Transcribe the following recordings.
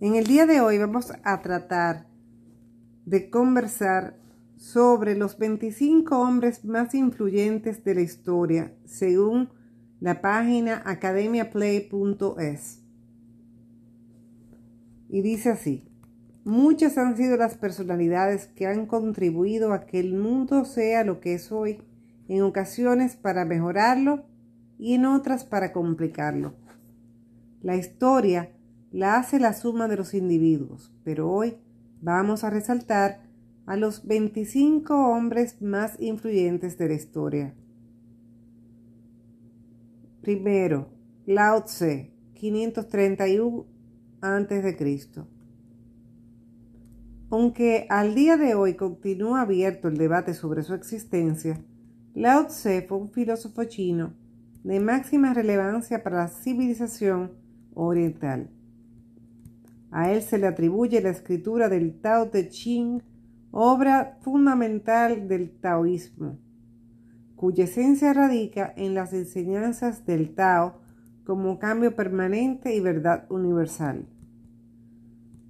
En el día de hoy vamos a tratar de conversar sobre los 25 hombres más influyentes de la historia, según la página academiaplay.es. Y dice así, muchas han sido las personalidades que han contribuido a que el mundo sea lo que es hoy, en ocasiones para mejorarlo y en otras para complicarlo. La historia la hace la suma de los individuos, pero hoy vamos a resaltar a los 25 hombres más influyentes de la historia. Primero, Lao Tse, 531 a.C. Aunque al día de hoy continúa abierto el debate sobre su existencia, Lao Tse fue un filósofo chino de máxima relevancia para la civilización oriental. A él se le atribuye la escritura del Tao Te Ching, obra fundamental del taoísmo, cuya esencia radica en las enseñanzas del Tao como cambio permanente y verdad universal.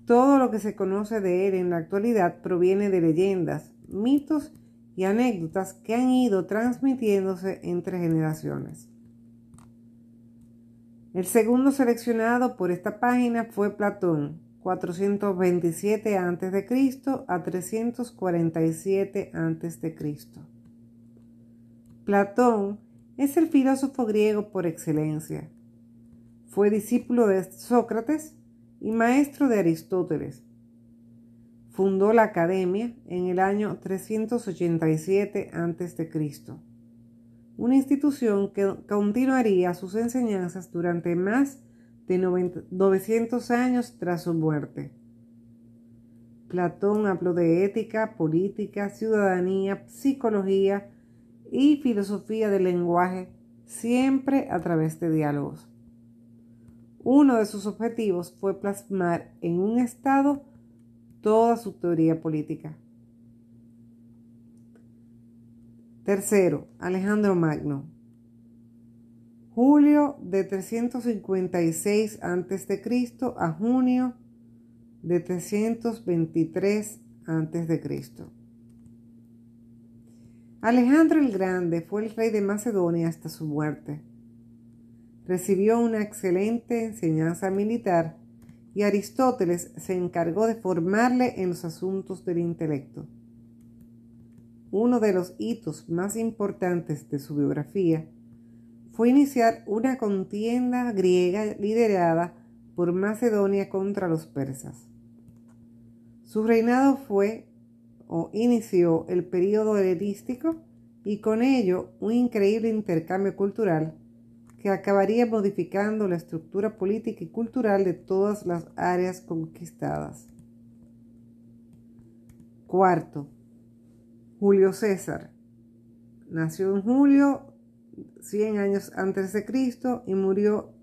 Todo lo que se conoce de él en la actualidad proviene de leyendas, mitos y anécdotas que han ido transmitiéndose entre generaciones. El segundo seleccionado por esta página fue Platón, 427 a.C. a 347 a.C. Platón es el filósofo griego por excelencia. Fue discípulo de Sócrates y maestro de Aristóteles. Fundó la Academia en el año 387 a.C una institución que continuaría sus enseñanzas durante más de 900 años tras su muerte. Platón habló de ética, política, ciudadanía, psicología y filosofía del lenguaje, siempre a través de diálogos. Uno de sus objetivos fue plasmar en un Estado toda su teoría política. Tercero, Alejandro Magno. Julio de 356 a.C. a junio de 323 a.C. Alejandro el Grande fue el rey de Macedonia hasta su muerte. Recibió una excelente enseñanza militar y Aristóteles se encargó de formarle en los asuntos del intelecto. Uno de los hitos más importantes de su biografía fue iniciar una contienda griega liderada por Macedonia contra los persas. Su reinado fue o inició el período helenístico y con ello un increíble intercambio cultural que acabaría modificando la estructura política y cultural de todas las áreas conquistadas. Cuarto, Julio César. Nació en julio, 100 años antes de Cristo, y murió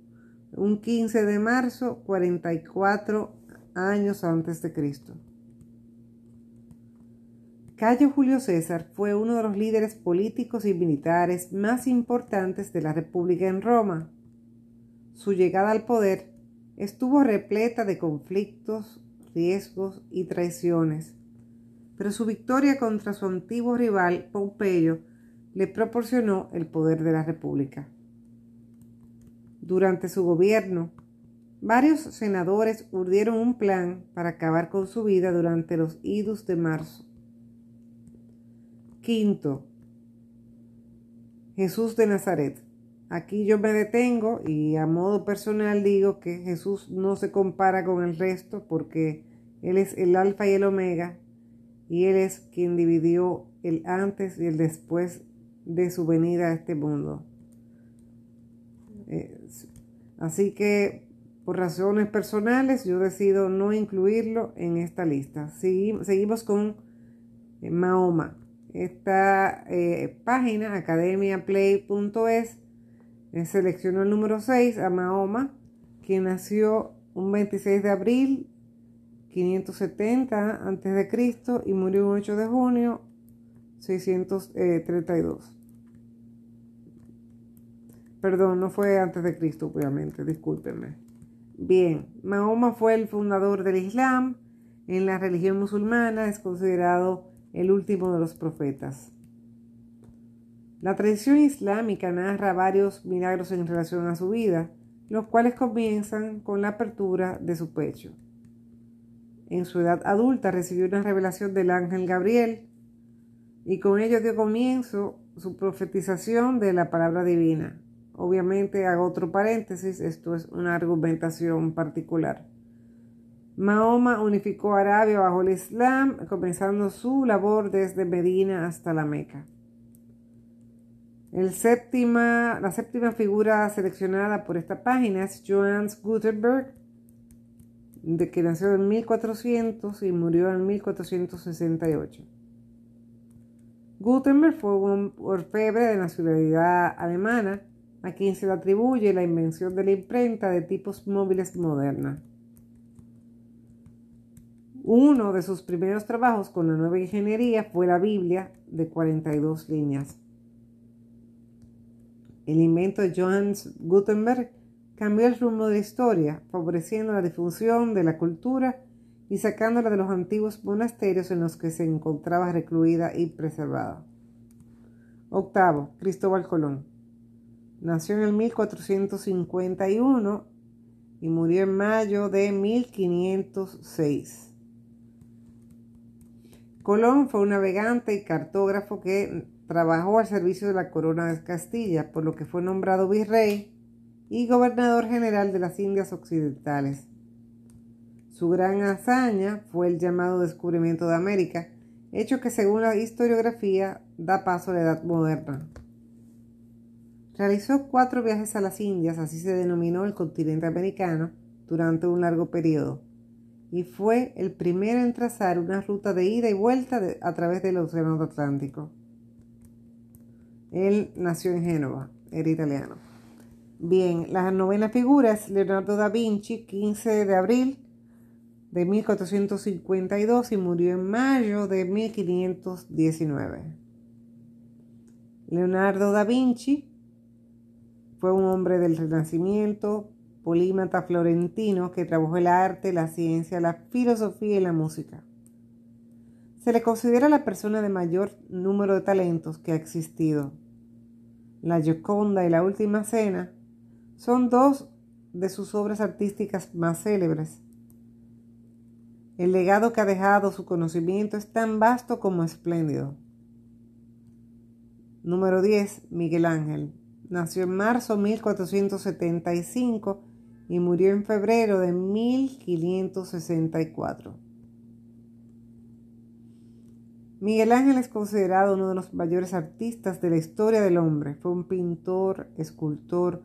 un 15 de marzo, 44 años antes de Cristo. Cayo Julio César fue uno de los líderes políticos y militares más importantes de la República en Roma. Su llegada al poder estuvo repleta de conflictos, riesgos y traiciones pero su victoria contra su antiguo rival Pompeyo le proporcionó el poder de la República. Durante su gobierno, varios senadores urdieron un plan para acabar con su vida durante los idus de marzo. Quinto, Jesús de Nazaret. Aquí yo me detengo y a modo personal digo que Jesús no se compara con el resto porque Él es el alfa y el omega, y Él es quien dividió el antes y el después de su venida a este mundo. Eh, así que por razones personales yo decido no incluirlo en esta lista. seguimos con eh, Mahoma. Esta eh, página, academiaplay.es, seleccionó el número 6 a Mahoma, quien nació un 26 de abril 570 a.C. y murió el 8 de junio 632. Perdón, no fue antes de Cristo, obviamente, discúlpenme. Bien, Mahoma fue el fundador del Islam. En la religión musulmana es considerado el último de los profetas. La tradición islámica narra varios milagros en relación a su vida, los cuales comienzan con la apertura de su pecho. En su edad adulta recibió una revelación del ángel Gabriel y con ello dio comienzo su profetización de la palabra divina. Obviamente hago otro paréntesis, esto es una argumentación particular. Mahoma unificó Arabia bajo el Islam, comenzando su labor desde Medina hasta la Meca. Séptima, la séptima figura seleccionada por esta página es Johannes Gutenberg, de que nació en 1400 y murió en 1468. Gutenberg fue un orfebre de nacionalidad alemana, a quien se le atribuye la invención de la imprenta de tipos móviles moderna. Uno de sus primeros trabajos con la nueva ingeniería fue la Biblia de 42 líneas. El invento de Johannes Gutenberg cambió el rumbo de la historia, favoreciendo la difusión de la cultura y sacándola de los antiguos monasterios en los que se encontraba recluida y preservada. Octavo, Cristóbal Colón. Nació en el 1451 y murió en mayo de 1506. Colón fue un navegante y cartógrafo que Trabajó al servicio de la corona de Castilla, por lo que fue nombrado virrey y gobernador general de las Indias Occidentales. Su gran hazaña fue el llamado descubrimiento de América, hecho que según la historiografía da paso a la Edad Moderna. Realizó cuatro viajes a las Indias, así se denominó el continente americano, durante un largo periodo, y fue el primero en trazar una ruta de ida y vuelta a través del Océano Atlántico. Él nació en Génova, era italiano. Bien, la novena figura es Leonardo da Vinci, 15 de abril de 1452 y murió en mayo de 1519. Leonardo da Vinci fue un hombre del Renacimiento, polímata florentino que trabajó el arte, la ciencia, la filosofía y la música. Se le considera la persona de mayor número de talentos que ha existido. La Gioconda y la Última Cena son dos de sus obras artísticas más célebres. El legado que ha dejado su conocimiento es tan vasto como espléndido. Número 10. Miguel Ángel. Nació en marzo de 1475 y murió en febrero de 1564. Miguel Ángel es considerado uno de los mayores artistas de la historia del hombre. Fue un pintor, escultor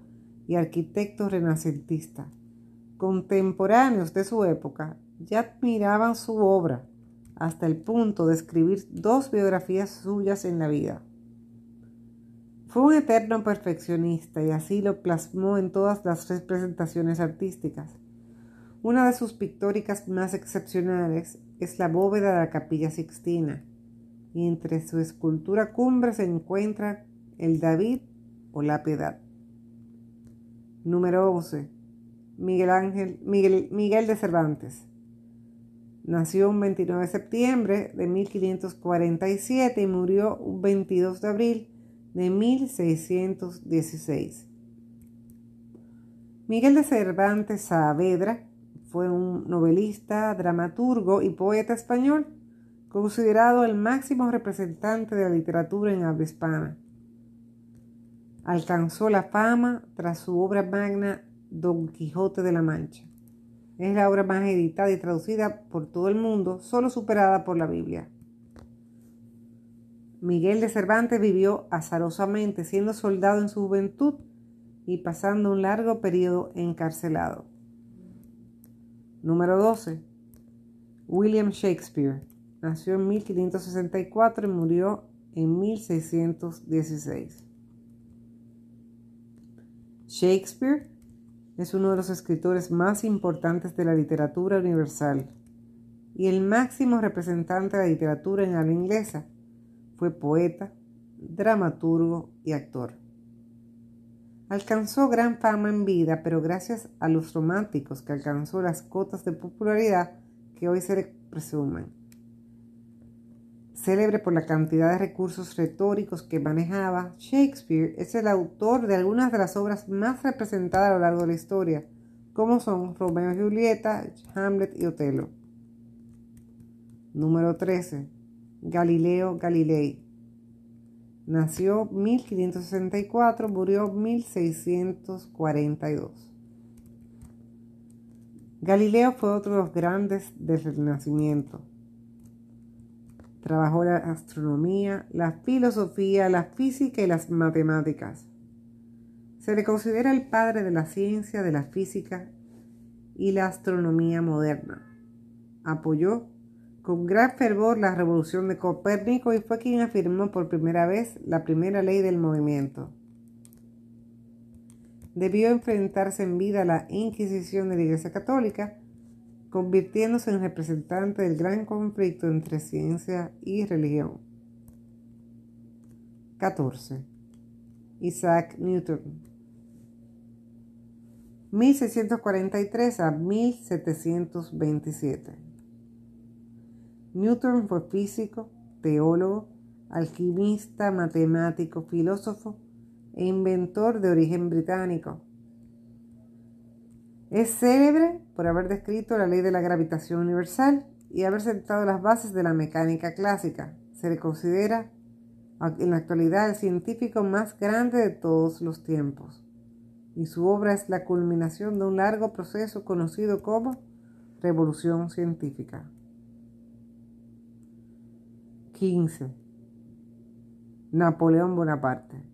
y arquitecto renacentista. Contemporáneos de su época ya admiraban su obra hasta el punto de escribir dos biografías suyas en la vida. Fue un eterno perfeccionista y así lo plasmó en todas las representaciones artísticas. Una de sus pictóricas más excepcionales es la bóveda de la capilla Sixtina, y entre su escultura cumbre se encuentra el David o la Piedad. Número 11. Miguel Ángel Miguel, de Cervantes. Nació un 29 de septiembre de 1547 y murió un 22 de abril de 1616. Miguel de Cervantes Saavedra fue un novelista, dramaturgo y poeta español considerado el máximo representante de la literatura en habla hispana. Alcanzó la fama tras su obra magna Don Quijote de la Mancha. Es la obra más editada y traducida por todo el mundo, solo superada por la Biblia. Miguel de Cervantes vivió azarosamente siendo soldado en su juventud y pasando un largo periodo encarcelado. Número 12. William Shakespeare. Nació en 1564 y murió en 1616. Shakespeare es uno de los escritores más importantes de la literatura universal y el máximo representante de la literatura en habla inglesa. Fue poeta, dramaturgo y actor. Alcanzó gran fama en vida, pero gracias a los románticos que alcanzó las cotas de popularidad que hoy se le presumen. Célebre por la cantidad de recursos retóricos que manejaba, Shakespeare es el autor de algunas de las obras más representadas a lo largo de la historia, como son Romeo y Julieta, Hamlet y Otelo. Número 13. Galileo Galilei. Nació 1564, murió 1642. Galileo fue otro de los grandes del Renacimiento. Trabajó la astronomía, la filosofía, la física y las matemáticas. Se le considera el padre de la ciencia, de la física y la astronomía moderna. Apoyó con gran fervor la revolución de Copérnico y fue quien afirmó por primera vez la primera ley del movimiento. Debió enfrentarse en vida a la Inquisición de la Iglesia Católica, convirtiéndose en representante del gran conflicto entre ciencia y religión. 14. Isaac Newton 1643 a 1727 Newton fue físico, teólogo, alquimista, matemático, filósofo e inventor de origen británico. Es célebre por haber descrito la ley de la gravitación universal y haber sentado las bases de la mecánica clásica. Se le considera en la actualidad el científico más grande de todos los tiempos, y su obra es la culminación de un largo proceso conocido como revolución científica. 15. Napoleón Bonaparte.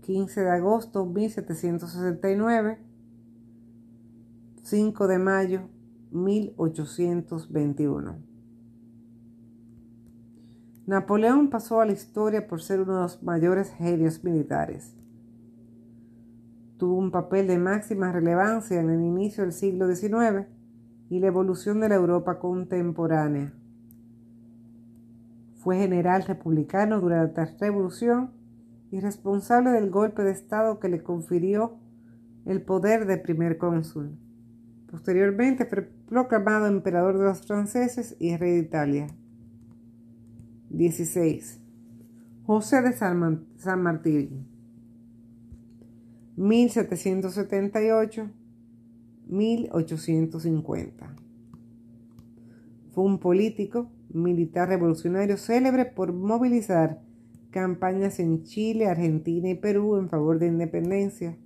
15 de agosto 1769. 5 de mayo 1821. Napoleón pasó a la historia por ser uno de los mayores genios militares. Tuvo un papel de máxima relevancia en el inicio del siglo XIX y la evolución de la Europa contemporánea. Fue general republicano durante la Revolución y responsable del golpe de Estado que le confirió el poder de primer cónsul. Posteriormente fue proclamado emperador de los franceses y rey de Italia. 16. José de San, Martín. 1778-1850. Fue un político, militar revolucionario célebre por movilizar campañas en Chile, Argentina y Perú en favor de independencia.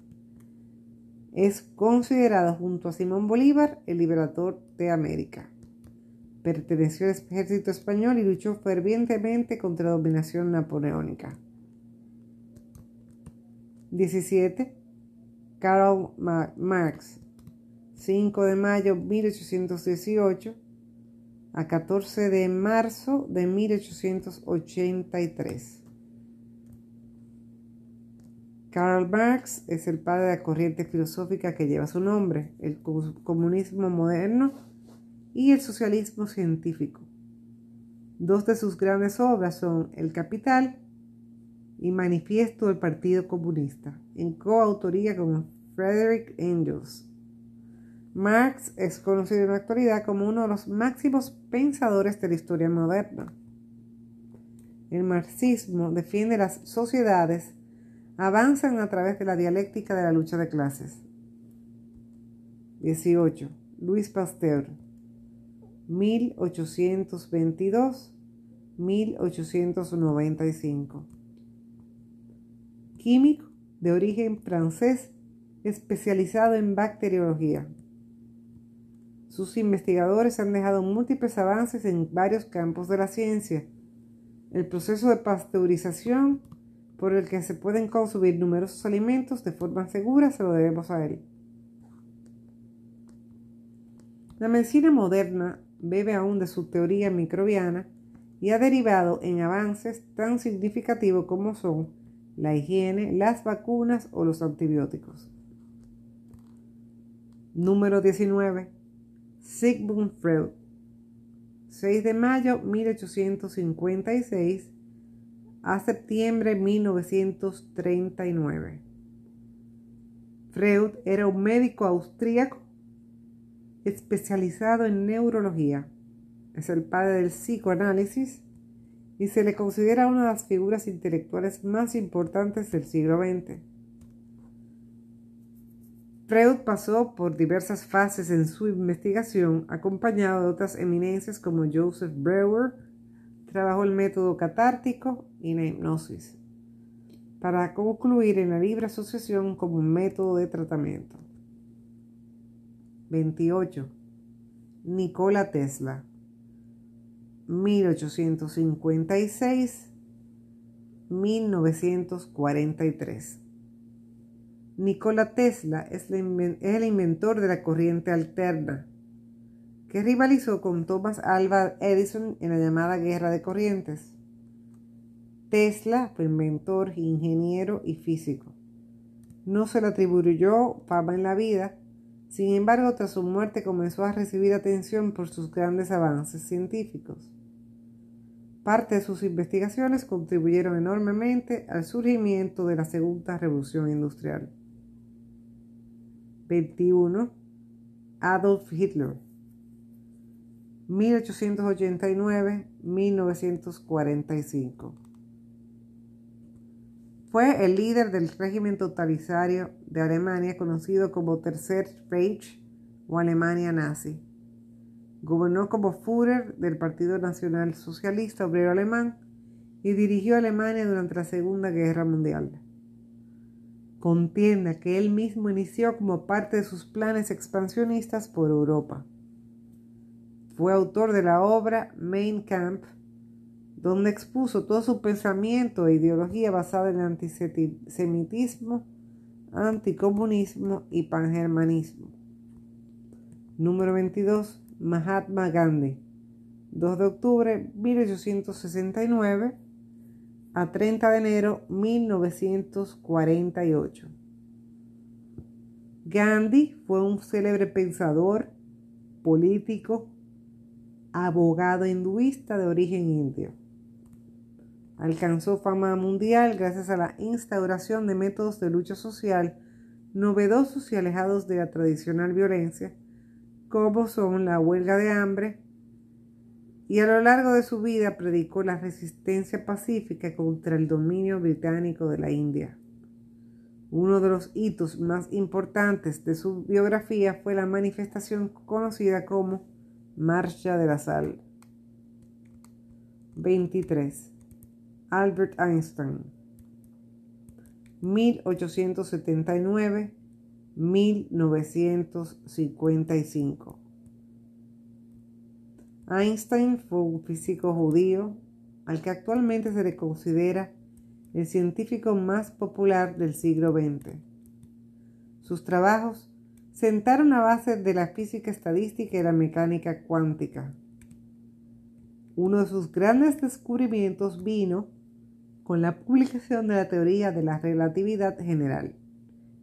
Es considerado junto a Simón Bolívar el liberador de América. Perteneció al ejército español y luchó fervientemente contra la dominación napoleónica. 17. Karl Marx, 5 de mayo 1818 a 14 de marzo de 1883. Karl Marx es el padre de la corriente filosófica que lleva su nombre, el comunismo moderno y el socialismo científico. Dos de sus grandes obras son El Capital y Manifiesto del Partido Comunista, en coautoría con Frederick Engels. Marx es conocido en la actualidad como uno de los máximos pensadores de la historia moderna. El marxismo defiende las sociedades avanzan a través de la dialéctica de la lucha de clases. 18. Luis Pasteur, 1822-1895. Químico de origen francés especializado en bacteriología. Sus investigadores han dejado múltiples avances en varios campos de la ciencia. El proceso de pasteurización, por el que se pueden consumir numerosos alimentos de forma segura, se lo debemos a él. La medicina moderna bebe aún de su teoría microbiana y ha derivado en avances tan significativos como son la higiene, las vacunas o los antibióticos. Número 19. Sigmund Freud, 6 de mayo 1856 a septiembre 1939. Freud era un médico austríaco especializado en neurología. Es el padre del psicoanálisis y se le considera una de las figuras intelectuales más importantes del siglo XX. Freud pasó por diversas fases en su investigación, acompañado de otras eminencias como Joseph Breuer, trabajó el método catártico y la hipnosis, para concluir en la libre asociación como un método de tratamiento. 28. Nikola Tesla 1856-1943 Nikola Tesla es el inventor de la corriente alterna, que rivalizó con Thomas Alva Edison en la llamada Guerra de Corrientes. Tesla fue inventor, ingeniero y físico. No se le atribuyó fama en la vida, sin embargo, tras su muerte comenzó a recibir atención por sus grandes avances científicos. Parte de sus investigaciones contribuyeron enormemente al surgimiento de la Segunda Revolución Industrial. 21. Adolf Hitler 1889-1945 Fue el líder del régimen totalitario de Alemania conocido como Tercer Reich o Alemania nazi. Gobernó como Führer del Partido Nacional Socialista Obrero Alemán y dirigió Alemania durante la Segunda Guerra Mundial contienda que él mismo inició como parte de sus planes expansionistas por Europa. Fue autor de la obra Mein Kampf, donde expuso todo su pensamiento e ideología basada en antisemitismo, anticomunismo y pangermanismo. Número 22. Mahatma Gandhi. 2 de octubre 1869 a 30 de enero 1948. Gandhi fue un célebre pensador, político, abogado hinduista de origen indio. Alcanzó fama mundial gracias a la instauración de métodos de lucha social novedosos y alejados de la tradicional violencia, como son la huelga de hambre, y a lo largo de su vida predicó la resistencia pacífica contra el dominio británico de la India. Uno de los hitos más importantes de su biografía fue la manifestación conocida como Marcha de la Sal. 23. Albert Einstein 1879-1955 Einstein fue un físico judío al que actualmente se le considera el científico más popular del siglo XX. Sus trabajos sentaron la base de la física estadística y la mecánica cuántica. Uno de sus grandes descubrimientos vino con la publicación de la teoría de la relatividad general,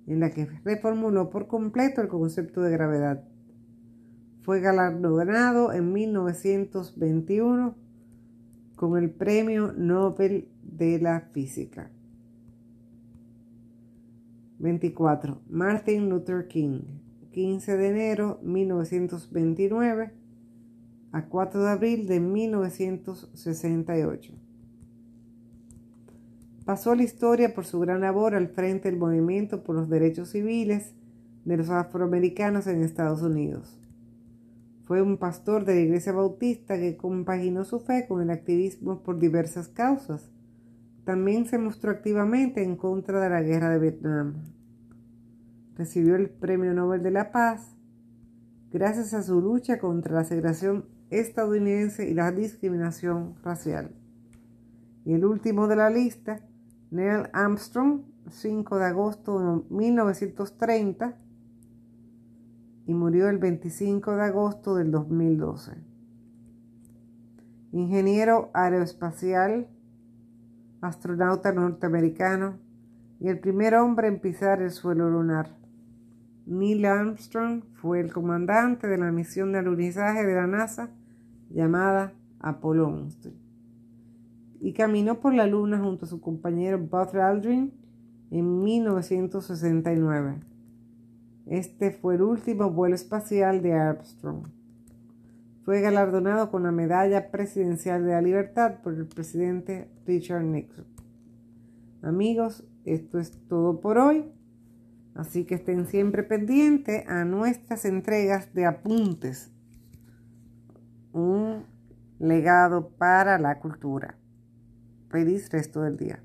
en la que reformuló por completo el concepto de gravedad. Fue galardonado en 1921 con el Premio Nobel de la Física. 24. Martin Luther King, 15 de enero 1929 a 4 de abril de 1968. Pasó a la historia por su gran labor al frente del movimiento por los derechos civiles de los afroamericanos en Estados Unidos. Fue un pastor de la Iglesia Bautista que compaginó su fe con el activismo por diversas causas. También se mostró activamente en contra de la guerra de Vietnam. Recibió el Premio Nobel de la Paz gracias a su lucha contra la segregación estadounidense y la discriminación racial. Y el último de la lista, Neil Armstrong, 5 de agosto de 1930, y murió el 25 de agosto del 2012. Ingeniero aeroespacial, astronauta norteamericano y el primer hombre en pisar el suelo lunar. Neil Armstrong fue el comandante de la misión de alunizaje de la NASA llamada Apollo 11 y caminó por la Luna junto a su compañero Buzz Aldrin en 1969. Este fue el último vuelo espacial de Armstrong. Fue galardonado con la Medalla Presidencial de la Libertad por el presidente Richard Nixon. Amigos, esto es todo por hoy. Así que estén siempre pendientes a nuestras entregas de apuntes. Un legado para la cultura. Feliz resto del día.